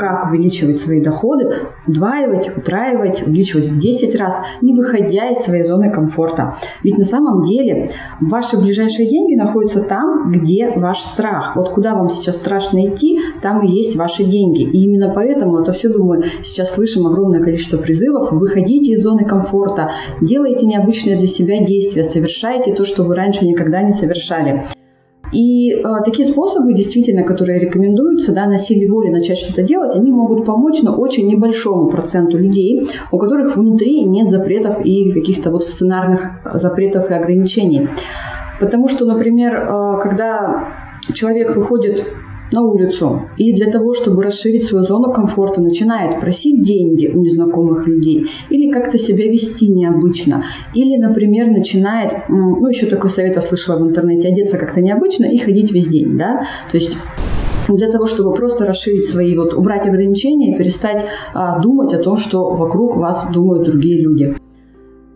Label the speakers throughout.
Speaker 1: как увеличивать свои доходы, удваивать, утраивать, увеличивать в 10 раз, не выходя из своей зоны комфорта. Ведь на самом деле ваши ближайшие деньги находятся там, где ваш страх. Вот куда вам сейчас страшно идти, там и есть ваши деньги. И именно поэтому, это все, думаю, сейчас слышим огромное количество призывов, выходите из зоны комфорта, делайте необычные для себя действия, совершайте то, что вы раньше никогда не совершали. И э, такие способы, действительно, которые рекомендуются, да, на силе воли начать что-то делать, они могут помочь, но очень небольшому проценту людей, у которых внутри нет запретов и каких-то вот сценарных запретов и ограничений. Потому что, например, э, когда человек выходит на улицу и для того, чтобы расширить свою зону комфорта, начинает просить деньги у незнакомых людей или как-то себя вести необычно. Или, например, начинает, ну, еще такой совет я слышала в интернете, одеться как-то необычно и ходить весь день, да, то есть для того, чтобы просто расширить свои, вот убрать ограничения и перестать а, думать о том, что вокруг вас думают другие люди.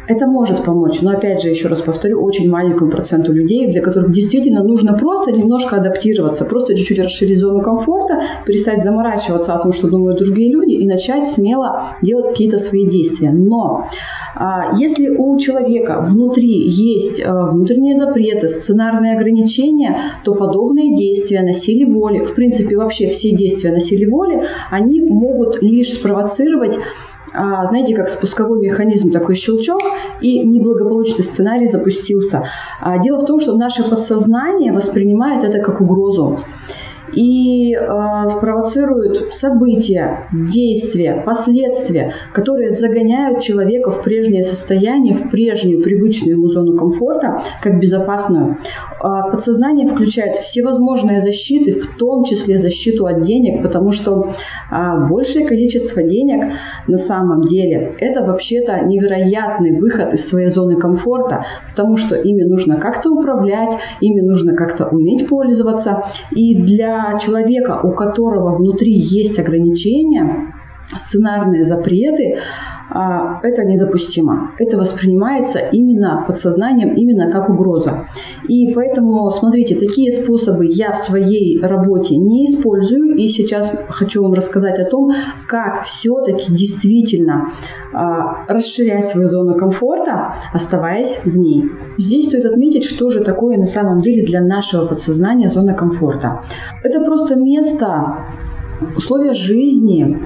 Speaker 1: Это может помочь, но опять же, еще раз повторю, очень маленькому проценту людей, для которых действительно нужно просто немножко адаптироваться, просто чуть-чуть расширить зону комфорта, перестать заморачиваться о том, что думают другие люди, и начать смело делать какие-то свои действия. Но а, если у человека внутри есть а, внутренние запреты, сценарные ограничения, то подобные действия на силе воли, в принципе вообще все действия на силе воли, они могут лишь спровоцировать знаете, как спусковой механизм, такой щелчок, и неблагополучный сценарий запустился. А, дело в том, что наше подсознание воспринимает это как угрозу и э, провоцируют события, действия, последствия, которые загоняют человека в прежнее состояние, в прежнюю привычную ему зону комфорта, как безопасную. Э, подсознание включает всевозможные защиты, в том числе защиту от денег, потому что э, большее количество денег на самом деле это вообще-то невероятный выход из своей зоны комфорта, потому что ими нужно как-то управлять, ими нужно как-то уметь пользоваться. И для человека, у которого внутри есть ограничения, сценарные запреты, а, это недопустимо. Это воспринимается именно подсознанием, именно как угроза. И поэтому, смотрите, такие способы я в своей работе не использую. И сейчас хочу вам рассказать о том, как все-таки действительно а, расширять свою зону комфорта, оставаясь в ней. Здесь стоит отметить, что же такое на самом деле для нашего подсознания зона комфорта. Это просто место, условия жизни,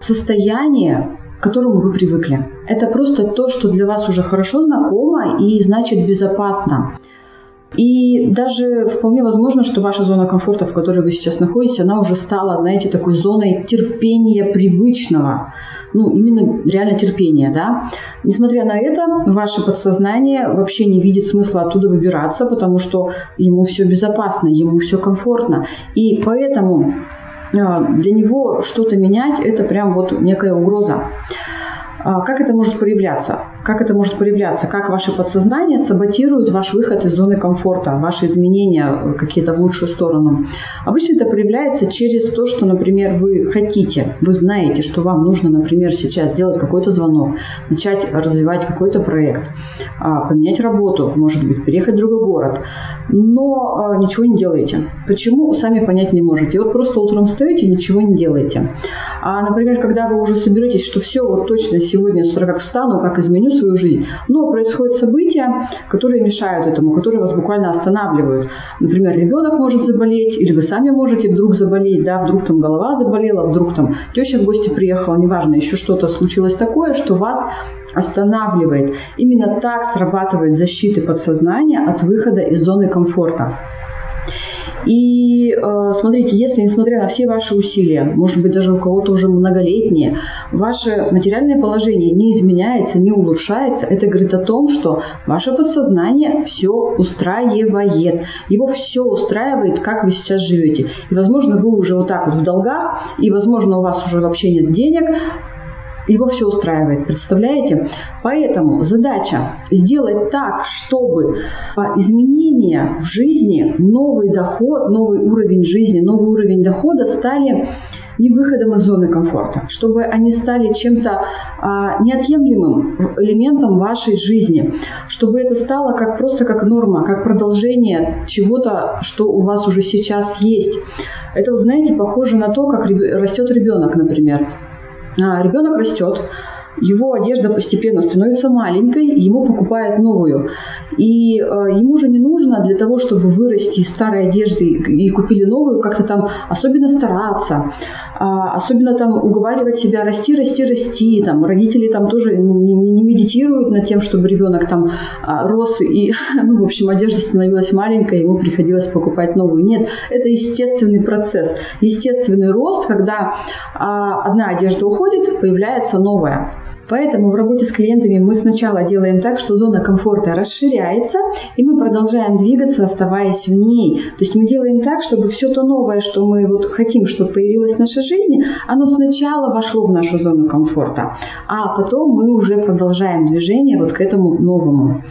Speaker 1: состояние, к которому вы привыкли. Это просто то, что для вас уже хорошо знакомо и значит безопасно. И даже вполне возможно, что ваша зона комфорта, в которой вы сейчас находитесь, она уже стала, знаете, такой зоной терпения привычного. Ну, именно реально терпения, да. Несмотря на это, ваше подсознание вообще не видит смысла оттуда выбираться, потому что ему все безопасно, ему все комфортно. И поэтому для него что-то менять – это прям вот некая угроза. А, как это может проявляться? Как это может проявляться? Как ваше подсознание саботирует ваш выход из зоны комфорта, ваши изменения э, какие-то в лучшую сторону? Обычно это проявляется через то, что, например, вы хотите, вы знаете, что вам нужно, например, сейчас сделать какой-то звонок, начать развивать какой-то проект, а, поменять работу, может быть, переехать в другой город, но а, ничего не делаете. Почему, сами понять не можете. Вот просто утром встаете и ничего не делаете. А, например, когда вы уже соберетесь, что все, вот точно сегодня с утра как встану, как изменю свою жизнь. Но происходят события, которые мешают этому, которые вас буквально останавливают. Например, ребенок может заболеть, или вы сами можете вдруг заболеть, да, вдруг там голова заболела, вдруг там теща в гости приехала, неважно, еще что-то случилось такое, что вас останавливает. Именно так срабатывает защита подсознания от выхода из зоны комфорта. И э, смотрите, если несмотря на все ваши усилия, может быть даже у кого-то уже многолетние, ваше материальное положение не изменяется, не улучшается, это говорит о том, что ваше подсознание все устраивает. Его все устраивает, как вы сейчас живете. И, возможно, вы уже вот так вот в долгах, и, возможно, у вас уже вообще нет денег, его все устраивает, представляете? Поэтому задача сделать так, чтобы изменения в жизни, новый доход, новый уровень жизни, новый уровень дохода стали не выходом из зоны комфорта, чтобы они стали чем-то а, неотъемлемым элементом вашей жизни, чтобы это стало как просто как норма, как продолжение чего-то, что у вас уже сейчас есть. Это, вот, знаете, похоже на то, как растет ребенок, например. А, ребенок растет, его одежда постепенно становится маленькой, ему покупают новую. И э, ему же не нужно для того, чтобы вырасти из старой одежды и купили новую, как-то там особенно стараться, э, особенно там уговаривать себя расти, расти, расти. Там, родители там тоже не, не, медитируют над тем, чтобы ребенок там э, рос и, ну, в общем, одежда становилась маленькой, ему приходилось покупать новую. Нет, это естественный процесс, естественный рост, когда э, одна одежда уходит, появляется новая. Поэтому в работе с клиентами мы сначала делаем так, что зона комфорта расширяется, и мы продолжаем двигаться, оставаясь в ней. То есть мы делаем так, чтобы все то новое, что мы вот хотим, чтобы появилось в нашей жизни, оно сначала вошло в нашу зону комфорта, а потом мы уже продолжаем движение вот к этому новому.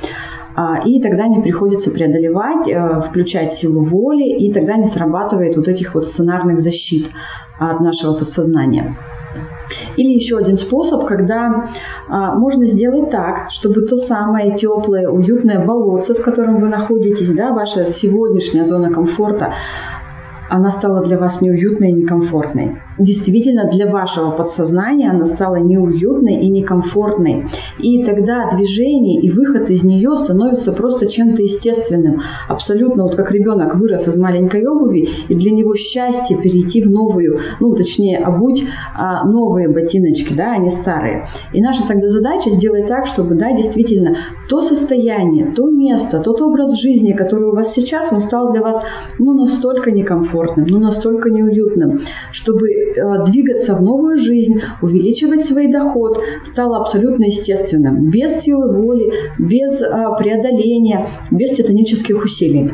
Speaker 1: А, и тогда не приходится преодолевать, э, включать силу воли, и тогда не срабатывает вот этих вот сценарных защит от нашего подсознания. Или еще один способ, когда а, можно сделать так, чтобы то самое теплое, уютное болотце, в котором вы находитесь, да, ваша сегодняшняя зона комфорта, она стала для вас неуютной и некомфортной действительно для вашего подсознания она стала неуютной и некомфортной. И тогда движение и выход из нее становится просто чем-то естественным. Абсолютно вот как ребенок вырос из маленькой обуви, и для него счастье перейти в новую, ну точнее обуть а, новые ботиночки, да, а не старые. И наша тогда задача сделать так, чтобы, да, действительно, то состояние, то место, тот образ жизни, который у вас сейчас, он стал для вас, ну, настолько некомфортным, ну, настолько неуютным, чтобы двигаться в новую жизнь, увеличивать свой доход стало абсолютно естественным, без силы воли, без э, преодоления, без титанических усилий.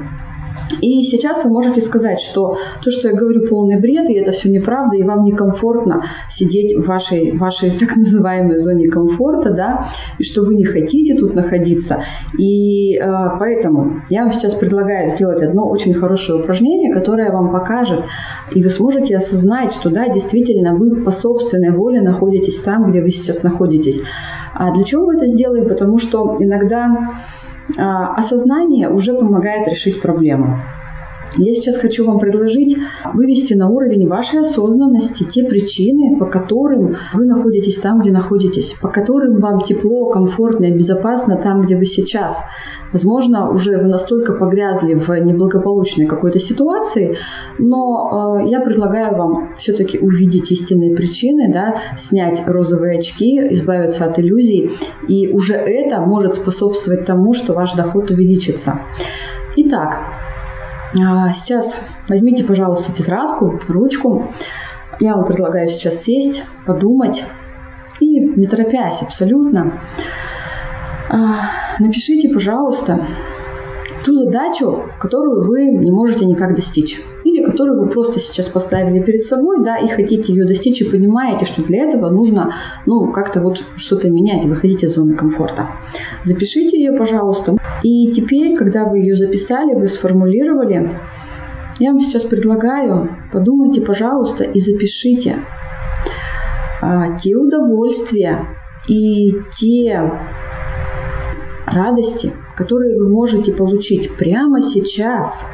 Speaker 1: И сейчас вы можете сказать, что то, что я говорю, полный бред, и это все неправда, и вам некомфортно сидеть в вашей, вашей так называемой зоне комфорта, да, и что вы не хотите тут находиться. И э, поэтому я вам сейчас предлагаю сделать одно очень хорошее упражнение, которое вам покажет, и вы сможете осознать, что да, действительно, вы по собственной воле находитесь там, где вы сейчас находитесь. А для чего мы это сделаем? Потому что иногда осознание уже помогает решить проблему. Я сейчас хочу вам предложить вывести на уровень вашей осознанности те причины, по которым вы находитесь там, где находитесь, по которым вам тепло, комфортно и безопасно там, где вы сейчас. Возможно, уже вы настолько погрязли в неблагополучной какой-то ситуации, но э, я предлагаю вам все-таки увидеть истинные причины, да, снять розовые очки, избавиться от иллюзий, и уже это может способствовать тому, что ваш доход увеличится. Итак, сейчас возьмите, пожалуйста, тетрадку, ручку. Я вам предлагаю сейчас сесть, подумать и не торопясь абсолютно. А, напишите, пожалуйста, ту задачу, которую вы не можете никак достичь. Которую вы просто сейчас поставили перед собой, да, и хотите ее достичь, и понимаете, что для этого нужно, ну, как-то вот что-то менять, выходить из зоны комфорта. Запишите ее, пожалуйста. И теперь, когда вы ее записали, вы сформулировали, я вам сейчас предлагаю, подумайте, пожалуйста, и запишите а, те удовольствия и те радости, которые вы можете получить прямо сейчас,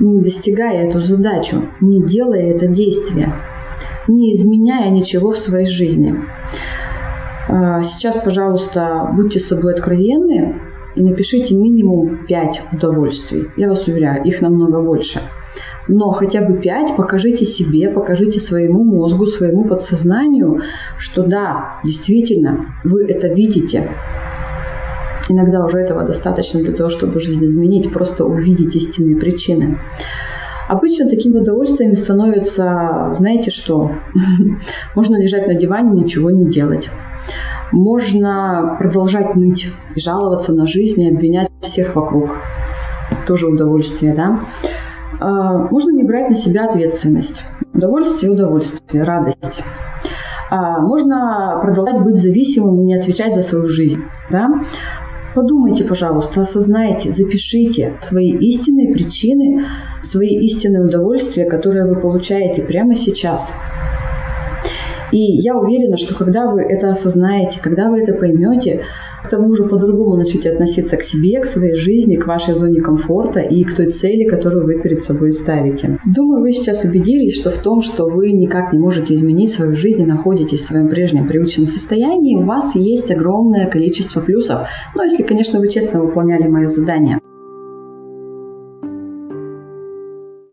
Speaker 1: не достигая эту задачу, не делая это действие, не изменяя ничего в своей жизни. А, сейчас, пожалуйста, будьте с собой откровенны и напишите минимум 5 удовольствий. Я вас уверяю, их намного больше. Но хотя бы 5 покажите себе, покажите своему мозгу, своему подсознанию, что да, действительно, вы это видите, Иногда уже этого достаточно для того, чтобы жизнь изменить, просто увидеть истинные причины. Обычно такими удовольствиями становится, знаете что, можно лежать на диване, ничего не делать. Можно продолжать ныть, жаловаться на жизнь и обвинять всех вокруг. Тоже удовольствие, да? А, можно не брать на себя ответственность. Удовольствие, удовольствие, радость. А, можно продолжать быть зависимым и не отвечать за свою жизнь. Да? Подумайте, пожалуйста, осознайте, запишите свои истинные причины, свои истинные удовольствия, которые вы получаете прямо сейчас. И я уверена, что когда вы это осознаете, когда вы это поймете, к тому же по-другому начнете относиться к себе, к своей жизни, к вашей зоне комфорта и к той цели, которую вы перед собой ставите. Думаю, вы сейчас убедились, что в том, что вы никак не можете изменить свою жизнь и находитесь в своем прежнем привычном состоянии, у вас есть огромное количество плюсов. Но если, конечно, вы честно выполняли мое задание.